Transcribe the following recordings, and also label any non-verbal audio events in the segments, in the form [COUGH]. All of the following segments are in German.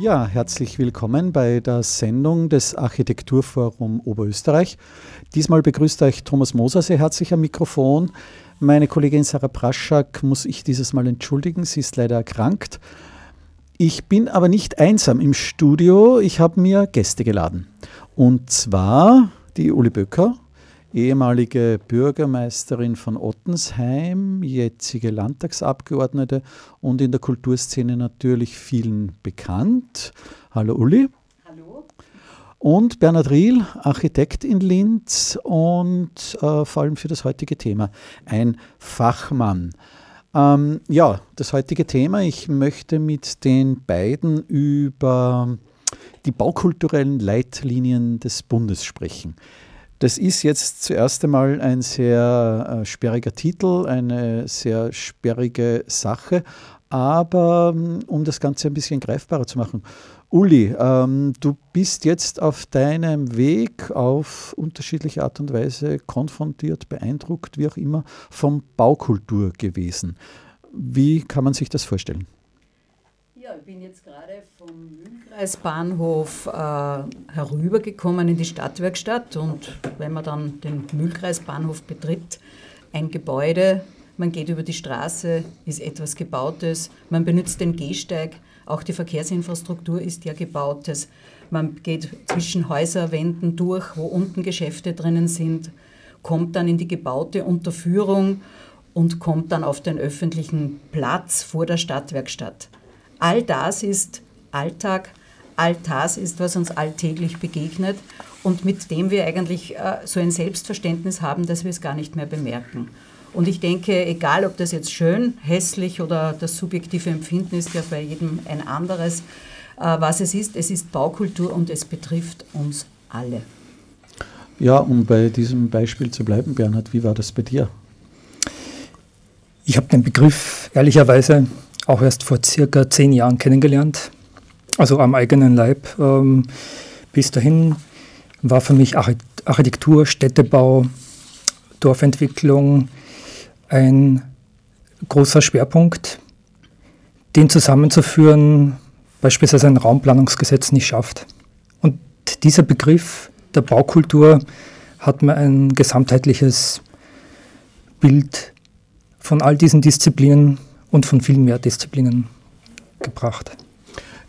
Ja, herzlich willkommen bei der Sendung des Architekturforum Oberösterreich. Diesmal begrüßt euch Thomas Moser sehr herzlich am Mikrofon. Meine Kollegin Sarah Praschak muss ich dieses Mal entschuldigen, sie ist leider erkrankt. Ich bin aber nicht einsam im Studio, ich habe mir Gäste geladen. Und zwar die Uli Böcker, ehemalige Bürgermeisterin von Ottensheim, jetzige Landtagsabgeordnete und in der Kulturszene natürlich vielen bekannt. Hallo Uli. Hallo. Und Bernhard Riel, Architekt in Linz und äh, vor allem für das heutige Thema ein Fachmann. Ähm, ja, das heutige Thema, ich möchte mit den beiden über die baukulturellen Leitlinien des Bundes sprechen. Das ist jetzt zuerst einmal ein sehr äh, sperriger Titel, eine sehr sperrige Sache, aber ähm, um das Ganze ein bisschen greifbarer zu machen. Uli, ähm, du bist jetzt auf deinem Weg auf unterschiedliche Art und Weise konfrontiert, beeindruckt, wie auch immer, vom Baukultur gewesen. Wie kann man sich das vorstellen? Ja, ich bin jetzt gerade vom Mühlkreisbahnhof äh, herübergekommen in die Stadtwerkstatt und wenn man dann den Mühlkreisbahnhof betritt, ein Gebäude, man geht über die Straße, ist etwas Gebautes, man benutzt den Gehsteig, auch die Verkehrsinfrastruktur ist ja gebautes. Man geht zwischen Häuserwänden durch, wo unten Geschäfte drinnen sind, kommt dann in die gebaute Unterführung und kommt dann auf den öffentlichen Platz vor der Stadtwerkstatt. All das ist Alltag, all das ist, was uns alltäglich begegnet und mit dem wir eigentlich äh, so ein Selbstverständnis haben, dass wir es gar nicht mehr bemerken. Und ich denke, egal ob das jetzt schön, hässlich oder das subjektive Empfinden ist ja bei jedem ein anderes, äh, was es ist, es ist Baukultur und es betrifft uns alle. Ja, um bei diesem Beispiel zu bleiben, Bernhard, wie war das bei dir? Ich habe den Begriff ehrlicherweise auch erst vor circa zehn Jahren kennengelernt, also am eigenen Leib. Ähm, bis dahin war für mich Architektur, Städtebau, Dorfentwicklung ein großer Schwerpunkt, den zusammenzuführen, beispielsweise ein Raumplanungsgesetz nicht schafft. Und dieser Begriff der Baukultur hat mir ein gesamtheitliches Bild von all diesen Disziplinen und von viel mehr Disziplinen gebracht.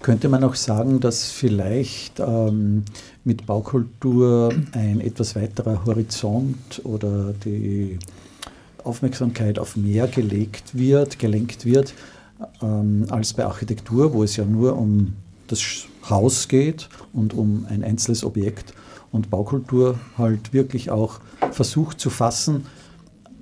Könnte man auch sagen, dass vielleicht ähm, mit Baukultur ein etwas weiterer Horizont oder die Aufmerksamkeit auf mehr gelegt wird, gelenkt wird, ähm, als bei Architektur, wo es ja nur um das Haus geht und um ein einzelnes Objekt und Baukultur halt wirklich auch versucht zu fassen,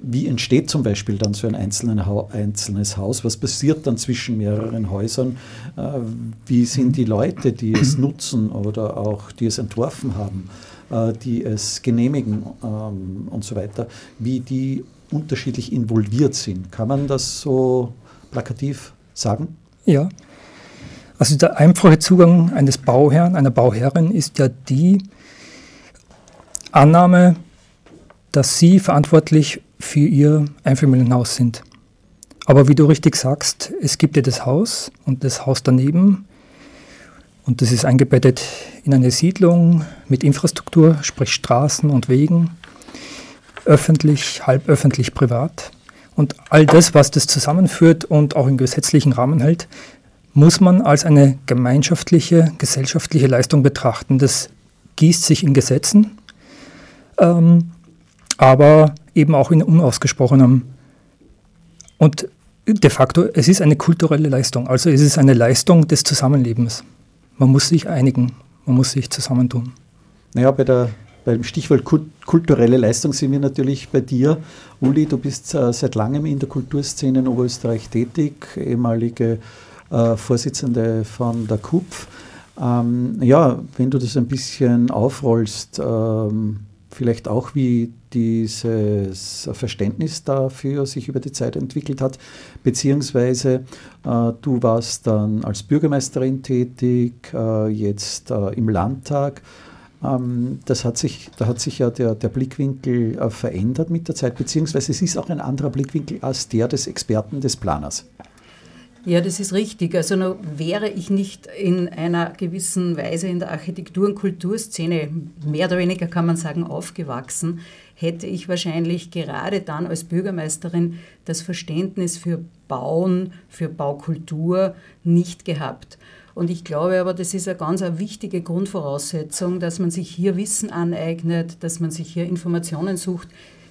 wie entsteht zum Beispiel dann so ein einzelnes Haus? Was passiert dann zwischen mehreren Häusern? Äh, wie sind die Leute, die es [CLEARS THROAT] nutzen oder auch die es entworfen haben, äh, die es genehmigen ähm, und so weiter? Wie die unterschiedlich involviert sind. Kann man das so plakativ sagen? Ja. Also der einfache Zugang eines Bauherrn, einer Bauherrin ist ja die Annahme, dass sie verantwortlich für ihr Einfamilienhaus sind. Aber wie du richtig sagst, es gibt ja das Haus und das Haus daneben. Und das ist eingebettet in eine Siedlung mit Infrastruktur, sprich Straßen und Wegen, öffentlich, halböffentlich, privat. Und all das, was das zusammenführt und auch im gesetzlichen Rahmen hält, muss man als eine gemeinschaftliche, gesellschaftliche Leistung betrachten. Das gießt sich in Gesetzen, ähm, aber eben auch in unausgesprochenem. Und de facto, es ist eine kulturelle Leistung. Also es ist eine Leistung des Zusammenlebens. Man muss sich einigen, man muss sich zusammentun. Naja, bei der, beim Stichwort kulturelle Leistung sind wir natürlich bei dir. Uli, du bist äh, seit langem in der Kulturszene in Oberösterreich tätig, ehemalige äh, Vorsitzende von der KUPF. Ähm, ja, wenn du das ein bisschen aufrollst, ähm, vielleicht auch, wie dieses Verständnis dafür sich über die Zeit entwickelt hat, beziehungsweise äh, du warst dann als Bürgermeisterin tätig, äh, jetzt äh, im Landtag. Ähm, das hat sich, da hat sich ja der, der Blickwinkel äh, verändert mit der Zeit, beziehungsweise es ist auch ein anderer Blickwinkel als der des Experten, des Planers. Ja, das ist richtig. Also noch wäre ich nicht in einer gewissen Weise in der Architektur- und Kulturszene, mehr oder weniger kann man sagen, aufgewachsen, hätte ich wahrscheinlich gerade dann als Bürgermeisterin das Verständnis für Bauen, für Baukultur nicht gehabt. Und ich glaube aber, das ist eine ganz wichtige Grundvoraussetzung, dass man sich hier Wissen aneignet, dass man sich hier Informationen sucht.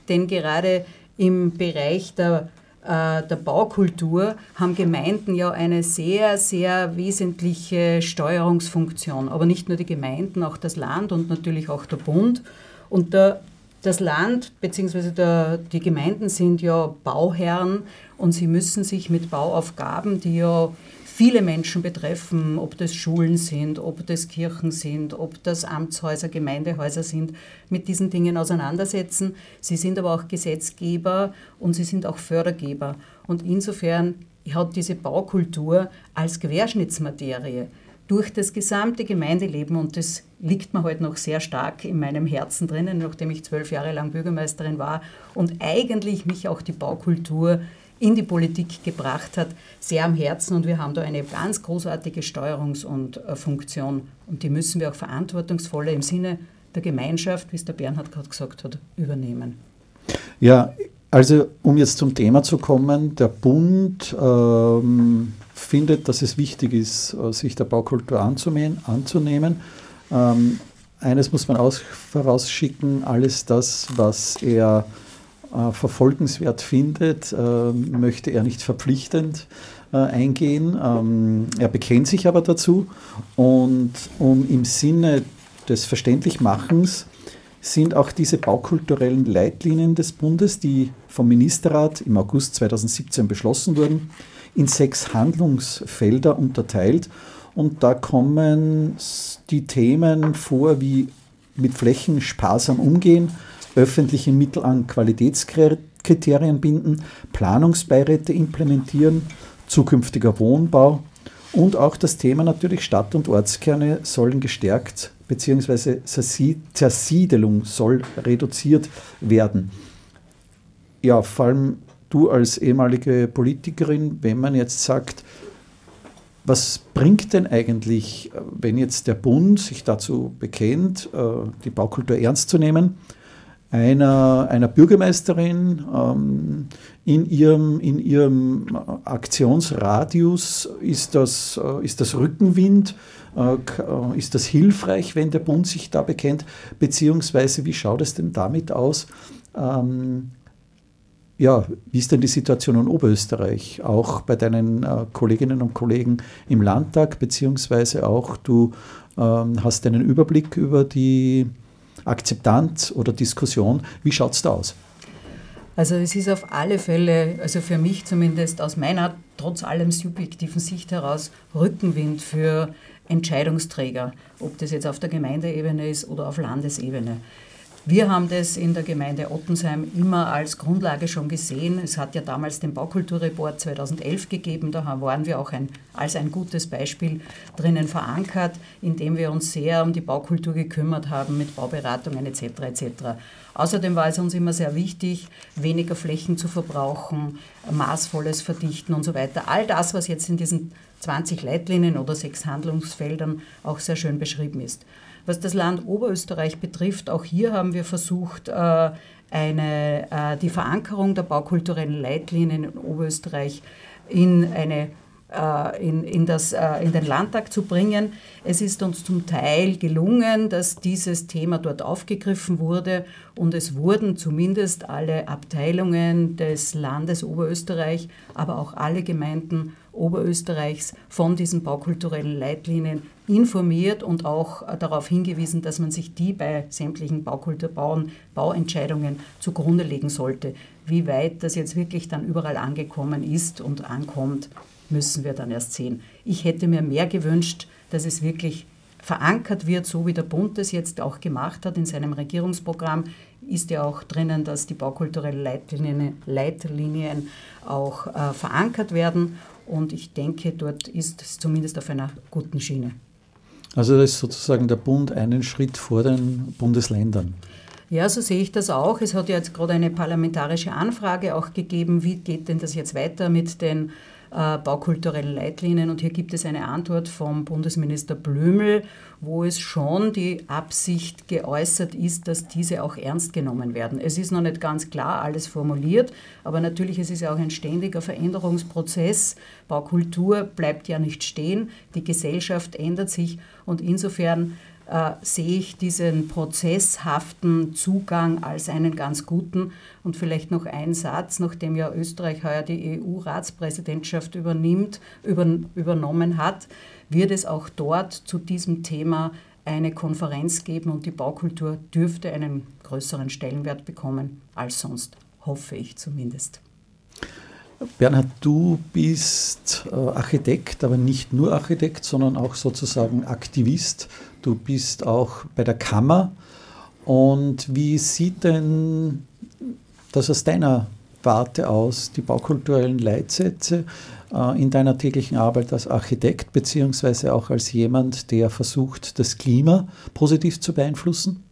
Denn gerade im Bereich der äh, der Baukultur haben Gemeinden ja eine sehr, sehr wesentliche Steuerungsfunktion. Aber nicht nur die Gemeinden, auch das Land und natürlich auch der Bund. Und der, das Land bzw. die Gemeinden sind ja Bauherren und sie müssen sich mit Bauaufgaben, die ja viele Menschen betreffen, ob das Schulen sind, ob das Kirchen sind, ob das Amtshäuser, Gemeindehäuser sind, mit diesen Dingen auseinandersetzen. Sie sind aber auch Gesetzgeber und sie sind auch Fördergeber. Und insofern hat diese Baukultur als Querschnittsmaterie durch das gesamte Gemeindeleben und das liegt mir heute noch sehr stark in meinem Herzen drinnen, nachdem ich zwölf Jahre lang Bürgermeisterin war und eigentlich mich auch die Baukultur in die Politik gebracht hat, sehr am Herzen. Und wir haben da eine ganz großartige Steuerungsfunktion. Äh, und die müssen wir auch verantwortungsvoller im Sinne der Gemeinschaft, wie es der Bernhard gerade gesagt hat, übernehmen. Ja, also um jetzt zum Thema zu kommen, der Bund ähm, findet, dass es wichtig ist, äh, sich der Baukultur anzunehmen. Ähm, eines muss man aus, vorausschicken, alles das, was er verfolgenswert findet, äh, möchte er nicht verpflichtend äh, eingehen. Ähm, er bekennt sich aber dazu und um im Sinne des Verständlichmachens sind auch diese baukulturellen Leitlinien des Bundes, die vom Ministerrat im August 2017 beschlossen wurden, in sechs Handlungsfelder unterteilt. Und da kommen die Themen vor wie mit Flächen sparsam umgehen, öffentliche Mittel an Qualitätskriterien binden, Planungsbeiräte implementieren, zukünftiger Wohnbau und auch das Thema natürlich Stadt- und Ortskerne sollen gestärkt bzw. Zersiedelung soll reduziert werden. Ja, vor allem du als ehemalige Politikerin, wenn man jetzt sagt, was bringt denn eigentlich, wenn jetzt der Bund sich dazu bekennt, äh, die Baukultur ernst zu nehmen, einer, einer Bürgermeisterin ähm, in, ihrem, in ihrem Aktionsradius ist das, äh, ist das Rückenwind, äh, äh, ist das hilfreich, wenn der Bund sich da bekennt, beziehungsweise wie schaut es denn damit aus? Ähm, ja, wie ist denn die Situation in Oberösterreich? Auch bei deinen äh, Kolleginnen und Kollegen im Landtag, beziehungsweise auch du ähm, hast einen Überblick über die Akzeptanz oder Diskussion. Wie schaut es da aus? Also es ist auf alle Fälle, also für mich zumindest aus meiner trotz allem subjektiven Sicht heraus, Rückenwind für Entscheidungsträger, ob das jetzt auf der Gemeindeebene ist oder auf Landesebene. Wir haben das in der Gemeinde Ottensheim immer als Grundlage schon gesehen. Es hat ja damals den Baukulturreport 2011 gegeben. Da waren wir auch ein, als ein gutes Beispiel drinnen verankert, indem wir uns sehr um die Baukultur gekümmert haben mit Bauberatungen etc. etc. Außerdem war es uns immer sehr wichtig, weniger Flächen zu verbrauchen, maßvolles Verdichten und so weiter. All das, was jetzt in diesen 20 Leitlinien oder sechs Handlungsfeldern auch sehr schön beschrieben ist. Was das Land Oberösterreich betrifft, auch hier haben wir versucht, äh, eine, äh, die Verankerung der baukulturellen Leitlinien in Oberösterreich in eine äh, in, in, das, in den Landtag zu bringen. Es ist uns zum Teil gelungen, dass dieses Thema dort aufgegriffen wurde und es wurden zumindest alle Abteilungen des Landes Oberösterreich, aber auch alle Gemeinden Oberösterreichs von diesen baukulturellen Leitlinien informiert und auch äh, darauf hingewiesen, dass man sich die bei sämtlichen Baukulturbauen, Bauentscheidungen zugrunde legen sollte. Wie weit das jetzt wirklich dann überall angekommen ist und ankommt, müssen wir dann erst sehen. Ich hätte mir mehr gewünscht, dass es wirklich verankert wird, so wie der Bund es jetzt auch gemacht hat in seinem Regierungsprogramm, ist ja auch drinnen, dass die baukulturellen Leitlinien, Leitlinien auch äh, verankert werden. Und ich denke, dort ist es zumindest auf einer guten Schiene. Also da ist sozusagen der Bund einen Schritt vor den Bundesländern. Ja, so sehe ich das auch. Es hat ja jetzt gerade eine parlamentarische Anfrage auch gegeben, wie geht denn das jetzt weiter mit den äh, baukulturellen Leitlinien. Und hier gibt es eine Antwort vom Bundesminister Blümel, wo es schon die Absicht geäußert ist, dass diese auch ernst genommen werden. Es ist noch nicht ganz klar alles formuliert, aber natürlich es ist ja auch ein ständiger Veränderungsprozess. Baukultur bleibt ja nicht stehen, die Gesellschaft ändert sich und insofern äh, sehe ich diesen prozesshaften Zugang als einen ganz guten. Und vielleicht noch ein Satz, nachdem ja Österreich heuer die EU-Ratspräsidentschaft übernimmt, über, übernommen hat, wird es auch dort zu diesem Thema eine Konferenz geben und die Baukultur dürfte einen größeren Stellenwert bekommen als sonst, hoffe ich zumindest. Bernhard, du bist äh, Architekt, aber nicht nur Architekt, sondern auch sozusagen Aktivist. Du bist auch bei der Kammer. Und wie sieht denn das aus deiner Warte aus, die baukulturellen Leitsätze äh, in deiner täglichen Arbeit als Architekt, beziehungsweise auch als jemand, der versucht, das Klima positiv zu beeinflussen?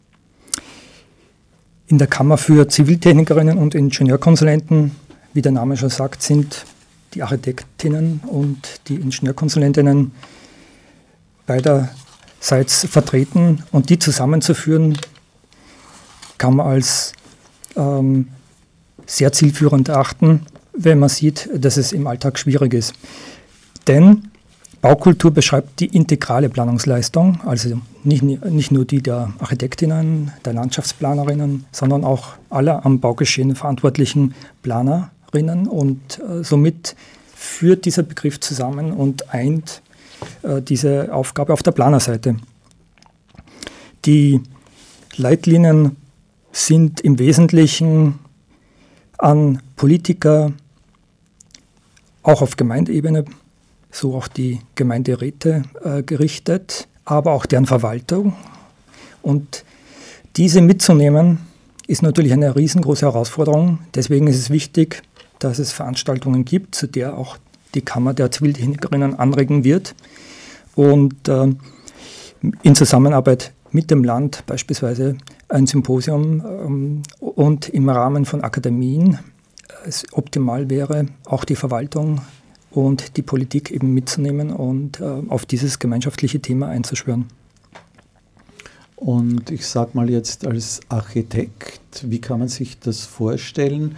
In der Kammer für Ziviltechnikerinnen und Ingenieurkonsulenten wie der Name schon sagt, sind die Architektinnen und die Ingenieurkonsulentinnen beiderseits vertreten und die zusammenzuführen, kann man als ähm, sehr zielführend erachten, wenn man sieht, dass es im Alltag schwierig ist. Denn Baukultur beschreibt die integrale Planungsleistung, also nicht, nicht nur die der Architektinnen, der Landschaftsplanerinnen, sondern auch aller am Baugeschehen verantwortlichen Planer, drinnen und äh, somit führt dieser Begriff zusammen und eint äh, diese Aufgabe auf der Planerseite. Die Leitlinien sind im Wesentlichen an Politiker, auch auf Gemeindeebene, so auch die Gemeinderäte äh, gerichtet, aber auch deren Verwaltung. Und diese mitzunehmen, ist natürlich eine riesengroße Herausforderung. Deswegen ist es wichtig, dass es Veranstaltungen gibt, zu der auch die Kammer der Ziviltechnikerinnen anregen wird. Und äh, in Zusammenarbeit mit dem Land beispielsweise ein Symposium ähm, und im Rahmen von Akademien es optimal wäre, auch die Verwaltung und die Politik eben mitzunehmen und äh, auf dieses gemeinschaftliche Thema einzuschwören. Und ich sage mal jetzt als Architekt, wie kann man sich das vorstellen?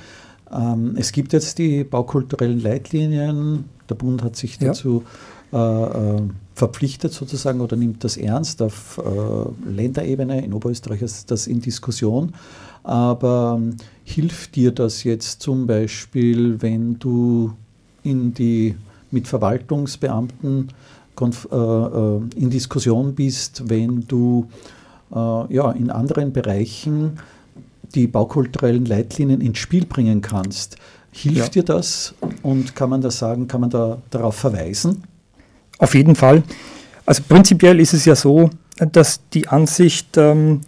Ähm, es gibt jetzt die baukulturellen Leitlinien. Der Bund hat sich dazu ja. äh, verpflichtet sozusagen oder nimmt das ernst. Auf äh, Länderebene in Oberösterreich ist das in Diskussion. Aber ähm, hilft dir das jetzt zum Beispiel, wenn du in die, mit Verwaltungsbeamten äh, äh, in Diskussion bist, wenn du äh, ja, in anderen Bereichen die baukulturellen Leitlinien ins Spiel bringen kannst. Hilft ja. dir das und kann man da sagen, kann man da darauf verweisen? Auf jeden Fall. Also prinzipiell ist es ja so, dass die Ansicht, ähm,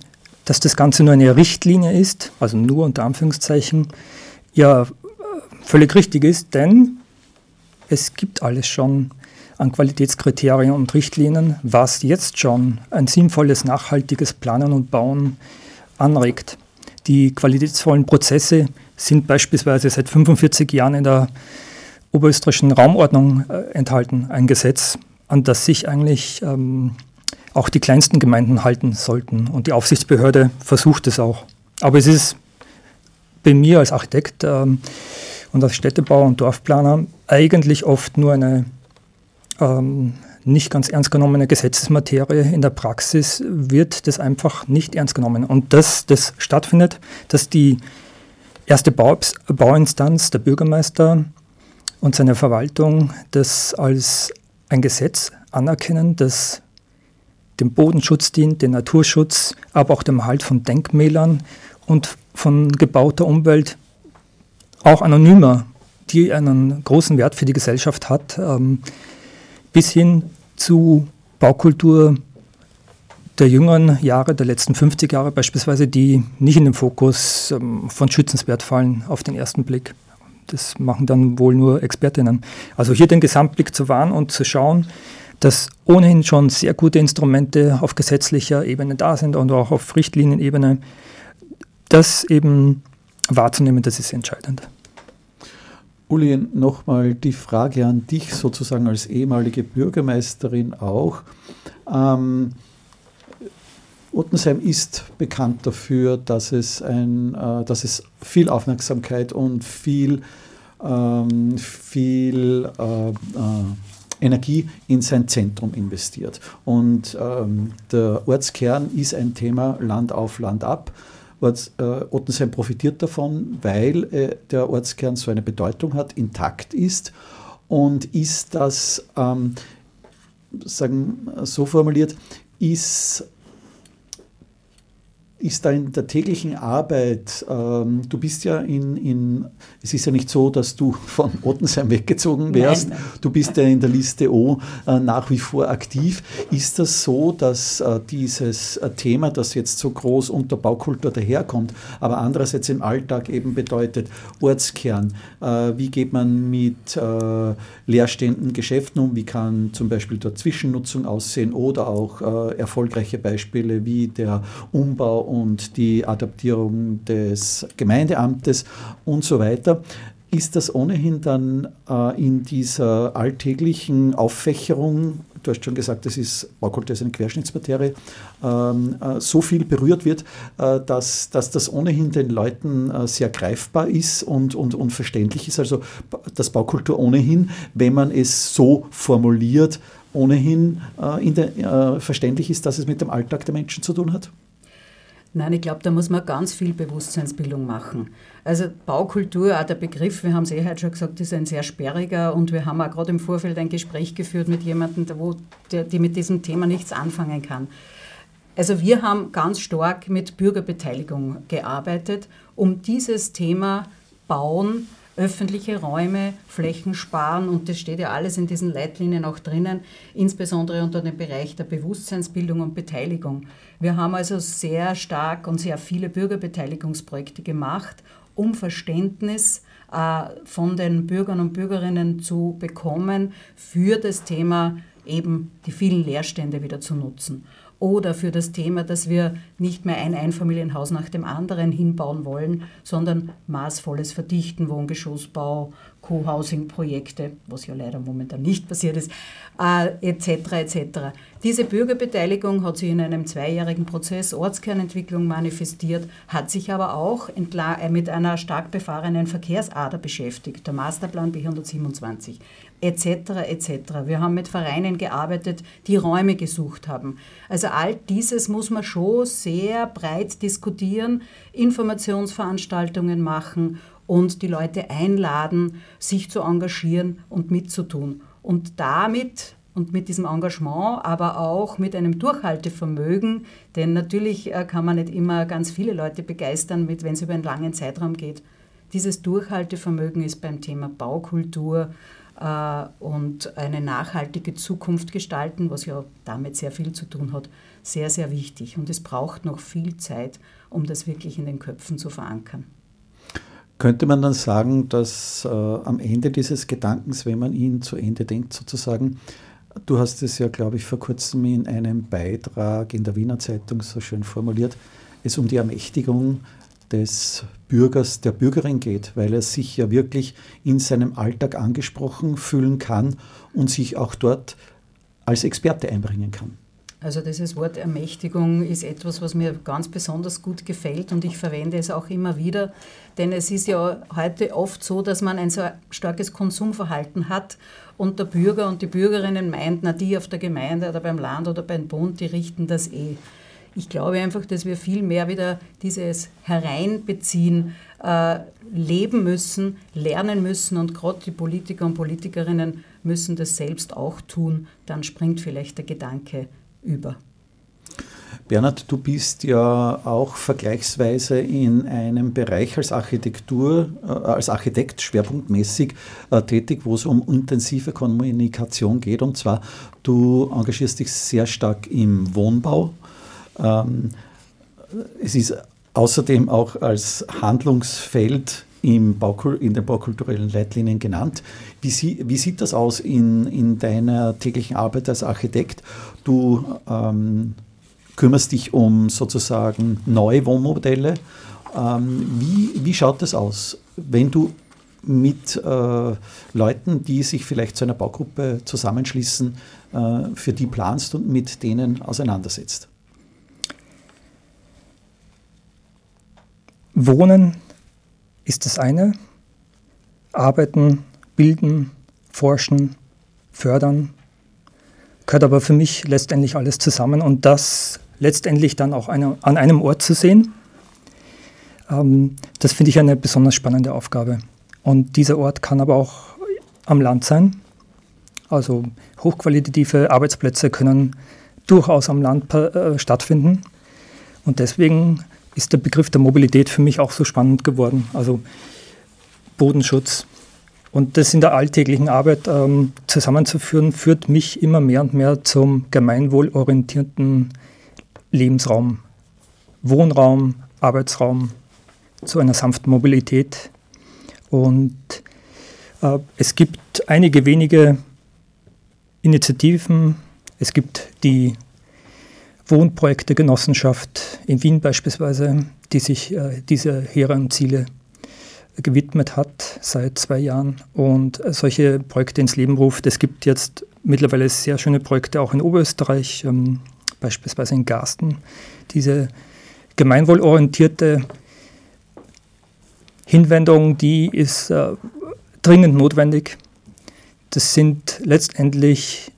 dass das Ganze nur eine Richtlinie ist, also nur unter Anführungszeichen, ja völlig richtig ist, denn es gibt alles schon an Qualitätskriterien und Richtlinien, was jetzt schon ein sinnvolles, nachhaltiges Planen und Bauen anregt. Die qualitätsvollen Prozesse sind beispielsweise seit 45 Jahren in der oberösterreichischen Raumordnung äh, enthalten. Ein Gesetz, an das sich eigentlich ähm, auch die kleinsten Gemeinden halten sollten. Und die Aufsichtsbehörde versucht es auch. Aber es ist bei mir als Architekt ähm, und als Städtebauer und Dorfplaner eigentlich oft nur eine ähm, nicht ganz ernst genommene Gesetzesmaterie. In der Praxis wird das einfach nicht ernst genommen. Und dass das stattfindet, dass die erste Bau Bauinstanz, der Bürgermeister und seine Verwaltung, das als ein Gesetz anerkennen, das dem Bodenschutz dient, den Naturschutz, aber auch dem Halt von Denkmälern und von gebauter Umwelt, auch anonymer, die einen großen Wert für die Gesellschaft hat, ähm, bis hin zu Baukultur der jüngeren Jahre, der letzten 50 Jahre beispielsweise, die nicht in den Fokus ähm, von Schützenswert fallen auf den ersten Blick. Das machen dann wohl nur Expertinnen. Also hier den Gesamtblick zu wahren und zu schauen, dass ohnehin schon sehr gute Instrumente auf gesetzlicher Ebene da sind und auch auf Richtlinienebene, das eben wahrzunehmen, das ist entscheidend. Uli, nochmal die Frage an dich sozusagen als ehemalige Bürgermeisterin auch. Ähm, Ottensheim ist bekannt dafür, dass es, ein, äh, dass es viel Aufmerksamkeit und viel, ähm, viel äh, äh, Energie in sein Zentrum investiert. Und ähm, der Ortskern ist ein Thema Land auf, Land ab. Orts, äh, Ottensheim profitiert davon, weil äh, der Ortskern so eine Bedeutung hat, intakt ist und ist das, ähm, sagen, so formuliert, ist ist da in der täglichen Arbeit, ähm, du bist ja in, in, es ist ja nicht so, dass du [LAUGHS] von Ottensheim weggezogen wärst, nein, nein. du bist ja in der Liste O äh, nach wie vor aktiv. Ist das so, dass äh, dieses äh, Thema, das jetzt so groß unter Baukultur daherkommt, aber andererseits im Alltag eben bedeutet Ortskern, äh, wie geht man mit äh, leerstehenden Geschäften um, wie kann zum Beispiel dort Zwischennutzung aussehen oder auch äh, erfolgreiche Beispiele wie der Umbau und die Adaptierung des Gemeindeamtes und so weiter, ist das ohnehin dann äh, in dieser alltäglichen Auffächerung, du hast schon gesagt, das ist Baukultur ist eine Querschnittsmaterie, ähm, äh, so viel berührt wird, äh, dass, dass das ohnehin den Leuten äh, sehr greifbar ist und, und, und verständlich ist. Also das Baukultur ohnehin, wenn man es so formuliert, ohnehin äh, der, äh, verständlich ist, dass es mit dem Alltag der Menschen zu tun hat? Nein, ich glaube, da muss man ganz viel Bewusstseinsbildung machen. Also Baukultur, auch der Begriff, wir haben es eh heute schon gesagt, ist ein sehr sperriger und wir haben auch gerade im Vorfeld ein Gespräch geführt mit jemandem, wo, der, die mit diesem Thema nichts anfangen kann. Also wir haben ganz stark mit Bürgerbeteiligung gearbeitet, um dieses Thema Bauen, öffentliche Räume, Flächen sparen und das steht ja alles in diesen Leitlinien auch drinnen, insbesondere unter dem Bereich der Bewusstseinsbildung und Beteiligung. Wir haben also sehr stark und sehr viele Bürgerbeteiligungsprojekte gemacht, um Verständnis äh, von den Bürgern und Bürgerinnen zu bekommen für das Thema eben die vielen Leerstände wieder zu nutzen oder für das Thema, dass wir nicht mehr ein Einfamilienhaus nach dem anderen hinbauen wollen, sondern maßvolles Verdichten, Wohngeschossbau, Co-Housing-Projekte, was ja leider momentan nicht passiert ist, äh, etc. etc. Diese Bürgerbeteiligung hat sich in einem zweijährigen Prozess Ortskernentwicklung manifestiert, hat sich aber auch mit einer stark befahrenen Verkehrsader beschäftigt, der Masterplan B127 etc. etc. Wir haben mit Vereinen gearbeitet, die Räume gesucht haben. Also all dieses muss man schon sehr breit diskutieren, Informationsveranstaltungen machen und die Leute einladen, sich zu engagieren und mitzutun. Und damit und mit diesem Engagement, aber auch mit einem Durchhaltevermögen, denn natürlich äh, kann man nicht immer ganz viele Leute begeistern, wenn es über einen langen Zeitraum geht. Dieses Durchhaltevermögen ist beim Thema Baukultur und eine nachhaltige Zukunft gestalten, was ja damit sehr viel zu tun hat, sehr, sehr wichtig. Und es braucht noch viel Zeit, um das wirklich in den Köpfen zu verankern. Könnte man dann sagen, dass äh, am Ende dieses Gedankens, wenn man ihn zu Ende denkt, sozusagen, du hast es ja, glaube ich, vor kurzem in einem Beitrag in der Wiener Zeitung so schön formuliert, es um die Ermächtigung des Bürgers, der Bürgerin geht, weil er sich ja wirklich in seinem Alltag angesprochen fühlen kann und sich auch dort als Experte einbringen kann. Also dieses Wort Ermächtigung ist etwas, was mir ganz besonders gut gefällt und ich verwende es auch immer wieder, denn es ist ja heute oft so, dass man ein so starkes Konsumverhalten hat und der Bürger und die Bürgerinnen meint, na die auf der Gemeinde oder beim Land oder beim Bund, die richten das eh. Ich glaube einfach, dass wir viel mehr wieder dieses Hereinbeziehen äh, leben müssen, lernen müssen und gerade die Politiker und Politikerinnen müssen das selbst auch tun. Dann springt vielleicht der Gedanke über. Bernhard, du bist ja auch vergleichsweise in einem Bereich als Architektur, äh, als Architekt schwerpunktmäßig äh, tätig, wo es um intensive Kommunikation geht. Und zwar, du engagierst dich sehr stark im Wohnbau Ähm, es ist außerdem auch als Handlungsfeld im Baukul in den baukulturellen Leitlinien genannt. Wie, sie, wie, sieht das aus in, in deiner täglichen Arbeit als Architekt? Du ähm, kümmerst dich um sozusagen neue Wohnmodelle. Ähm, wie, wie schaut das aus, wenn du mit äh, Leuten, die sich vielleicht zu einer Baugruppe zusammenschließen, äh, für die planst und mit denen auseinandersetzt? Wohnen ist das eine, arbeiten, bilden, forschen, fördern, gehört aber für mich letztendlich alles zusammen und das letztendlich dann auch eine, an einem Ort zu sehen, ähm, das finde ich eine besonders spannende Aufgabe. Und dieser Ort kann aber auch am Land sein. Also hochqualitative Arbeitsplätze können durchaus am Land äh, stattfinden. Und deswegen ist der Begriff der Mobilität für mich auch so spannend geworden. Also Bodenschutz. Und das in der alltäglichen Arbeit ähm, zusammenzuführen, führt mich immer mehr und mehr zum gemeinwohlorientierten Lebensraum, Wohnraum, Arbeitsraum, zu einer sanften Mobilität. Und äh, es gibt einige wenige Initiativen. Es gibt die Wohnprojekte Genossenschaft in Wien beispielsweise, die sich äh, diese hehren Ziele gewidmet hat seit zwei Jahren und solche Projekte ins Leben ruft. Es gibt jetzt mittlerweile sehr schöne Projekte auch in Oberösterreich, ähm, beispielsweise in Garsten. Diese gemeinwohlorientierte Hinwendung, die ist äh, dringend notwendig. Das sind letztendlich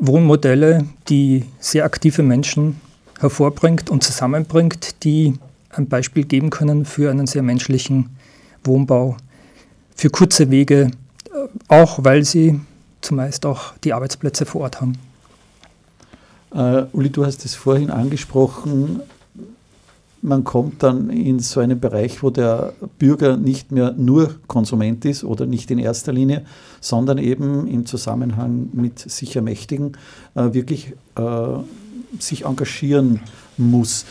Wohnmodelle, die sehr aktive Menschen hervorbringt und zusammenbringt, die ein Beispiel geben können für einen sehr menschlichen Wohnbau, für kurze Wege, äh, auch weil sie zumeist auch die Arbeitsplätze vor Ort haben. Uh, Uli, du hast es vorhin angesprochen, man kommt dann in so einen Bereich, wo der Bürger nicht mehr nur Konsument ist oder nicht in erster Linie, sondern eben im Zusammenhang mit sich Ermächtigen äh, wirklich äh, sich engagieren muss.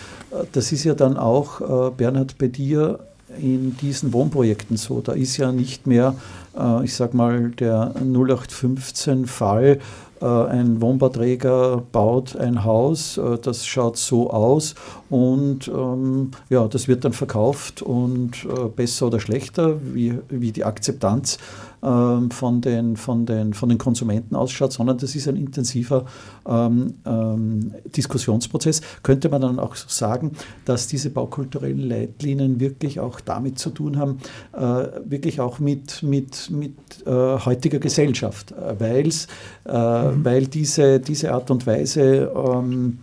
Das ist ja dann auch, äh, Bernhard, bei dir in diesen Wohnprojekten so. Da ist ja nicht mehr, äh, ich sag mal, der 0815-Fall, äh, ein Wohnbauträger baut ein Haus, äh, das schaut so aus und ähm, ja, das wird dann verkauft und äh, besser oder schlechter, wie, wie die Akzeptanz von, den, von, den, von den Konsumenten ausschaut, sondern das ist ein intensiver ähm, ähm, Diskussionsprozess. Könnte man dann auch sagen, dass diese baukulturellen Leitlinien wirklich auch damit zu tun haben, äh, wirklich auch mit, mit, mit äh, heutiger Gesellschaft, äh, weil's, mhm. weil diese, diese Art und Weise ähm,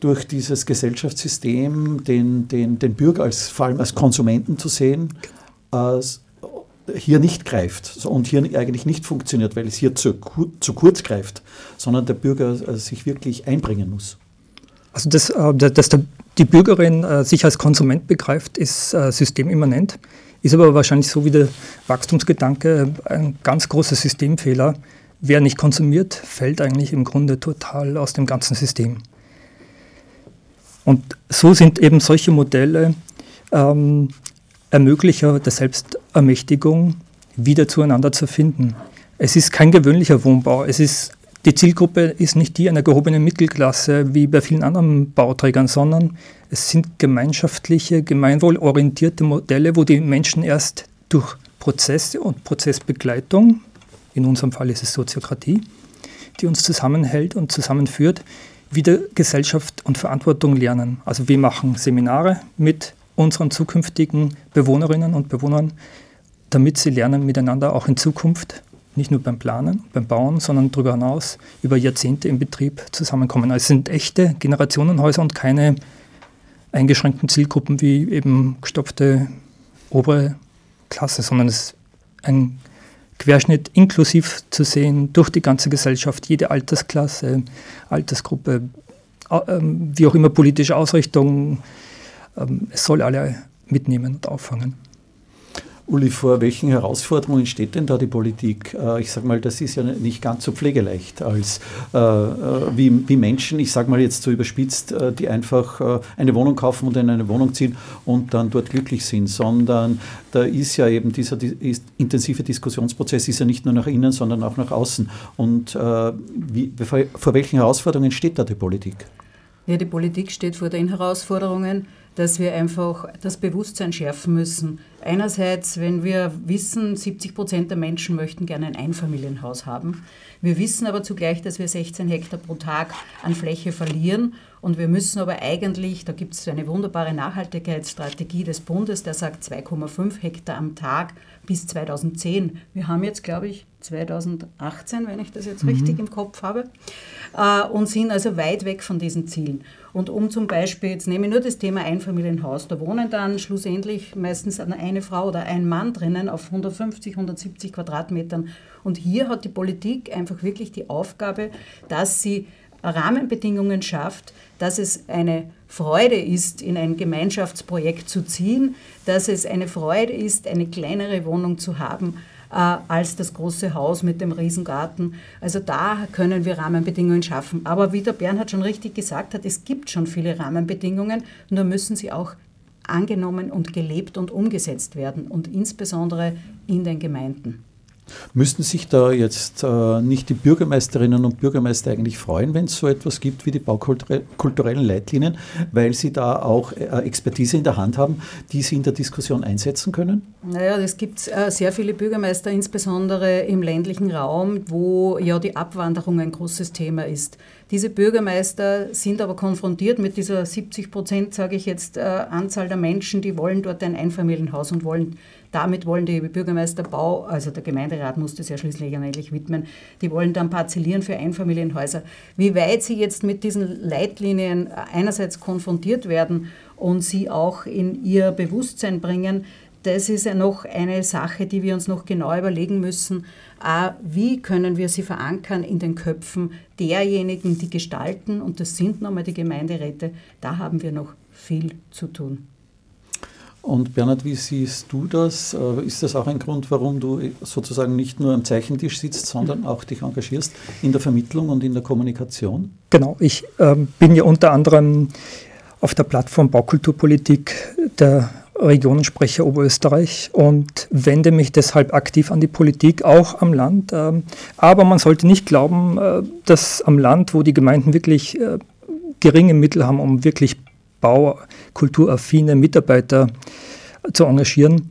durch dieses Gesellschaftssystem den, den, den Bürger als, vor allem als Konsumenten zu sehen, als hier nicht greift und hier eigentlich nicht funktioniert, weil es hier zu, zu kurz greift, sondern der Bürger äh, sich wirklich einbringen muss. Also, äh, dass die Bürgerin äh, sich als Konsument begreift, ist systemimmanent, ist aber wahrscheinlich so wie der Wachstumsgedanke ein ganz großer Systemfehler. Wer nicht konsumiert, fällt eigentlich im Grunde total aus dem ganzen System. Und so sind eben solche Modelle ähm, Ermöglicher der Selbstermächtigung, wieder zueinander zu finden. Es ist kein gewöhnlicher Wohnbau. Es ist, die Zielgruppe ist nicht die einer gehobenen Mittelklasse wie bei vielen anderen Bauträgern, sondern es sind gemeinschaftliche, gemeinwohlorientierte Modelle, wo die Menschen erst durch Prozesse und Prozessbegleitung, in unserem Fall ist es Soziokratie, die uns zusammenhält und zusammenführt, wieder Gesellschaft und Verantwortung lernen. Also wir machen Seminare mit unseren zukünftigen Bewohnerinnen und Bewohnern, damit sie lernen, miteinander auch in Zukunft nicht nur beim Planen, beim Bauen, sondern darüber hinaus über Jahrzehnte im Betrieb zusammenkommen. Also es sind echte Generationenhäuser und keine eingeschränkten Zielgruppen wie eben gestopfte obere Klasse, sondern es ist ein Querschnitt inklusiv zu sehen durch die ganze Gesellschaft, jede Altersklasse, Altersgruppe, ähm, wie auch immer politische Ausrichtung, ähm, es soll alle mitnehmen und auffangen. Uli, vor welchen Herausforderungen steht denn da die Politik? Äh, ich sage mal, das ist ja nicht ganz so pflegeleicht als äh, äh, wie, wie Menschen, ich sage mal jetzt so überspitzt, die einfach eine Wohnung kaufen und in eine Wohnung ziehen und dann dort glücklich sind, sondern da ist ja eben dieser die, intensive Diskussionsprozess ist ja nicht nur nach innen, sondern auch nach außen. Und wie, vor, vor welchen Herausforderungen steht da die Politik? Ja, die Politik steht vor den Herausforderungen, dass wir einfach das Bewusstsein schärfen müssen. Einerseits, wenn wir wissen, 70 Prozent der Menschen möchten gerne ein Einfamilienhaus haben. Wir wissen aber zugleich, dass wir 16 Hektar pro Tag an Fläche verlieren. Und wir müssen aber eigentlich, da gibt es eine wunderbare Nachhaltigkeitsstrategie des Bundes, der sagt 2,5 Hektar am Tag bis 2010. Wir haben jetzt, glaube ich, 2018, wenn ich das jetzt mhm. richtig im Kopf habe, äh, und sind also weit weg von diesen Zielen. Und um zum Beispiel, jetzt nehme ich nur das Thema Einfamilienhaus, da wohnen dann schlussendlich meistens eine Frau oder ein Mann drinnen auf 150, 170 Quadratmetern. Und hier hat die Politik einfach wirklich die Aufgabe, dass sie Rahmenbedingungen schafft, dass es eine Freude ist, in ein Gemeinschaftsprojekt zu ziehen, dass es eine Freude ist, eine kleinere Wohnung zu haben äh, als das große Haus mit dem Riesengarten. Also da können wir Rahmenbedingungen schaffen. Aber wie der Bernhard schon richtig gesagt hat, es gibt schon viele Rahmenbedingungen, nur müssen sie auch angenommen und gelebt und umgesetzt werden und insbesondere in den Gemeinden. Müssten sich da jetzt äh, nicht die Bürgermeisterinnen und Bürgermeister eigentlich freuen, wenn es so etwas gibt wie die baukulturellen Leitlinien, weil sie da auch äh, Expertise in der Hand haben, die sie in der Diskussion einsetzen können? Naja, es gibt äh, sehr viele Bürgermeister, insbesondere im ländlichen Raum, wo ja die Abwanderung ein großes Thema ist. Diese Bürgermeister sind aber konfrontiert mit dieser 70 Prozent, sage ich jetzt, äh, Anzahl der Menschen, die wollen dort ein Einfamilienhaus und wollen damit wollen die Bürgermeister Bau, also der Gemeinderat muss das ja schließlich endlich widmen, die wollen dann parzellieren für Einfamilienhäuser. Wie weit sie jetzt mit diesen Leitlinien einerseits konfrontiert werden und sie auch in ihr Bewusstsein bringen, das ist ja noch eine Sache, die wir uns noch genau überlegen müssen. Wie können wir sie verankern in den Köpfen derjenigen, die gestalten, und das sind nochmal die Gemeinderäte, da haben wir noch viel zu tun. Und Bernhard, wie siehst du das? Äh, ist das auch ein Grund, warum du sozusagen nicht nur am Zeichentisch sitzt, sondern auch dich engagierst in der Vermittlung und in der Kommunikation? Genau, ich äh, bin ja unter anderem auf der Plattform Baukulturpolitik der Regionensprecher Oberösterreich und wende mich deshalb aktiv an die Politik, auch am Land. Ähm, aber man sollte nicht glauben, äh, dass am Land, wo die Gemeinden wirklich äh, geringe Mittel haben, um wirklich baukulturaffine Mitarbeiter zu engagieren,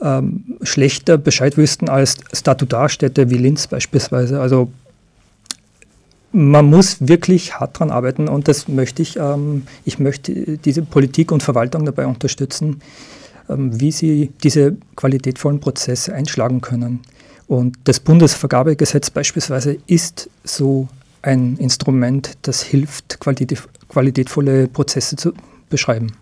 ähm, schlechter Bescheid wüssten als Statutarstädte wie Linz beispielsweise. Also man muss wirklich hart daran arbeiten und das möchte ich. Ähm, ich möchte diese Politik und Verwaltung dabei unterstützen, ähm, wie sie diese qualitätvollen Prozesse einschlagen können. Und das Bundesvergabegesetz beispielsweise ist so ein Instrument, das hilft, qualitativ, qualitätvolle Prozesse zu beschreiben.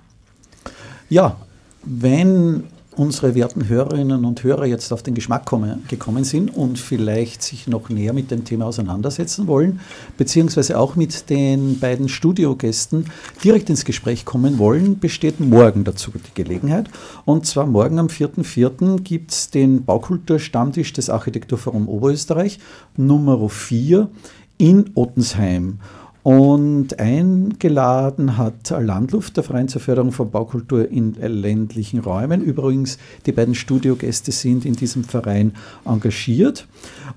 Ja, wenn unsere werten Hörerinnen und Hörer jetzt auf den Geschmack kommen, gekommen sind und vielleicht sich noch näher mit dem Thema auseinandersetzen wollen, beziehungsweise auch mit den beiden Studiogästen direkt ins Gespräch kommen wollen, besteht morgen dazu die Gelegenheit. Und zwar morgen am 4.4. gibt es den Baukulturstammtisch des Architekturforum Oberösterreich Nummer 4 in Ottensheim. Und eingeladen hat Landluft, der Verein zur Förderung von Baukultur in ländlichen Räumen. Übrigens, die beiden Studiogäste sind in diesem Verein engagiert.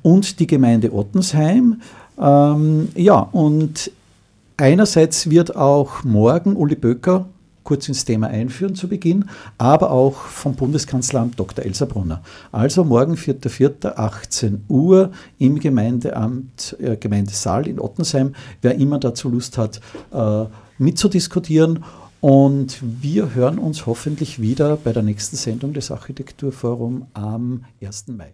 Und die Gemeinde Ottensheim. Ähm, ja, und einerseits wird auch morgen Uli Böcker kurz ins Thema einführen zu Beginn, aber auch vom Bundeskanzleramt Dr. Elsa Brunner. Also morgen 4.4.18 Uhr im Gemeindeamt, äh, Gemeindesaal in Ottensheim, wer immer dazu Lust hat, äh, mitzudiskutieren. Und wir hören uns hoffentlich wieder bei der nächsten Sendung des Architekturforums am 1. Mai.